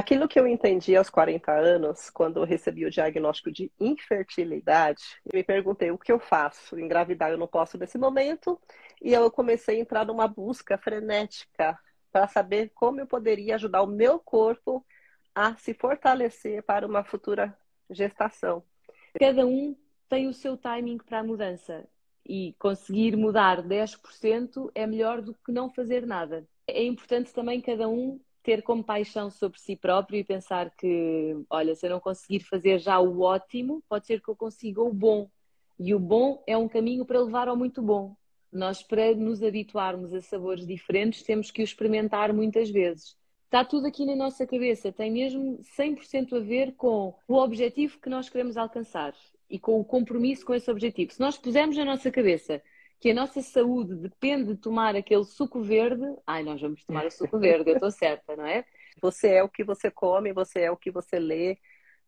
Aquilo que eu entendi aos 40 anos, quando eu recebi o diagnóstico de infertilidade, eu me perguntei o que eu faço. Engravidar eu não posso nesse momento, e eu comecei a entrar numa busca frenética para saber como eu poderia ajudar o meu corpo a se fortalecer para uma futura gestação. Cada um tem o seu timing para a mudança e conseguir mudar 10% é melhor do que não fazer nada. É importante também cada um ter compaixão sobre si próprio e pensar que, olha, se eu não conseguir fazer já o ótimo, pode ser que eu consiga o bom. E o bom é um caminho para levar ao muito bom. Nós, para nos habituarmos a sabores diferentes, temos que o experimentar muitas vezes. Está tudo aqui na nossa cabeça, tem mesmo 100% a ver com o objetivo que nós queremos alcançar e com o compromisso com esse objetivo. Se nós pusermos na nossa cabeça que a nossa saúde depende de tomar aquele suco verde, ai, nós vamos tomar o suco verde, eu estou certa, não é? Você é o que você come, você é o que você lê,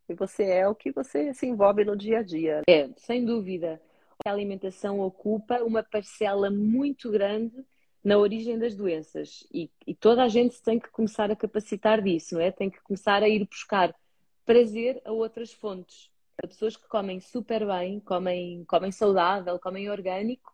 e você é o que você se envolve no dia a dia. É, sem dúvida. A alimentação ocupa uma parcela muito grande na origem das doenças e, e toda a gente tem que começar a capacitar disso, não é? Tem que começar a ir buscar prazer a outras fontes. Há pessoas que comem super bem, comem, comem saudável, comem orgânico,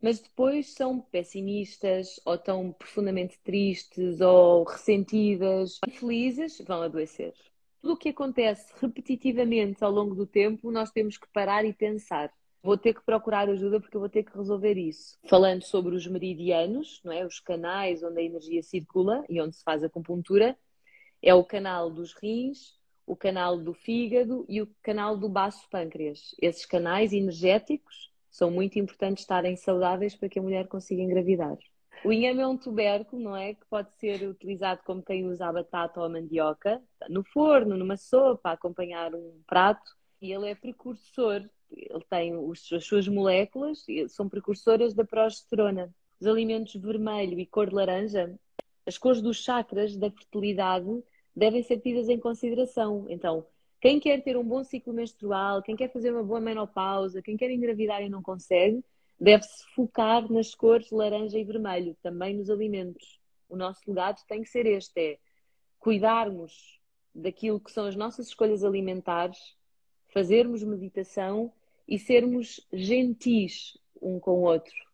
mas depois são pessimistas ou estão profundamente tristes ou ressentidas, infelizes, vão adoecer. Tudo o que acontece repetitivamente ao longo do tempo, nós temos que parar e pensar. Vou ter que procurar ajuda porque eu vou ter que resolver isso. Falando sobre os meridianos, não é? Os canais onde a energia circula e onde se faz a acupuntura, é o canal dos rins, o canal do fígado e o canal do baço pâncreas. Esses canais energéticos são muito importantes estarem saudáveis para que a mulher consiga engravidar. O inhame é um tubérculo, não é? Que pode ser utilizado como quem usa a batata ou a mandioca, no forno, numa sopa, acompanhar um prato. E ele é precursor, ele tem os, as suas moléculas, são precursoras da progesterona. Os alimentos vermelho e cor de laranja, as cores dos chakras da fertilidade devem ser tidas em consideração. Então, quem quer ter um bom ciclo menstrual, quem quer fazer uma boa menopausa, quem quer engravidar e não consegue, deve-se focar nas cores laranja e vermelho, também nos alimentos. O nosso legado tem que ser este: é cuidarmos daquilo que são as nossas escolhas alimentares, fazermos meditação e sermos gentis um com o outro.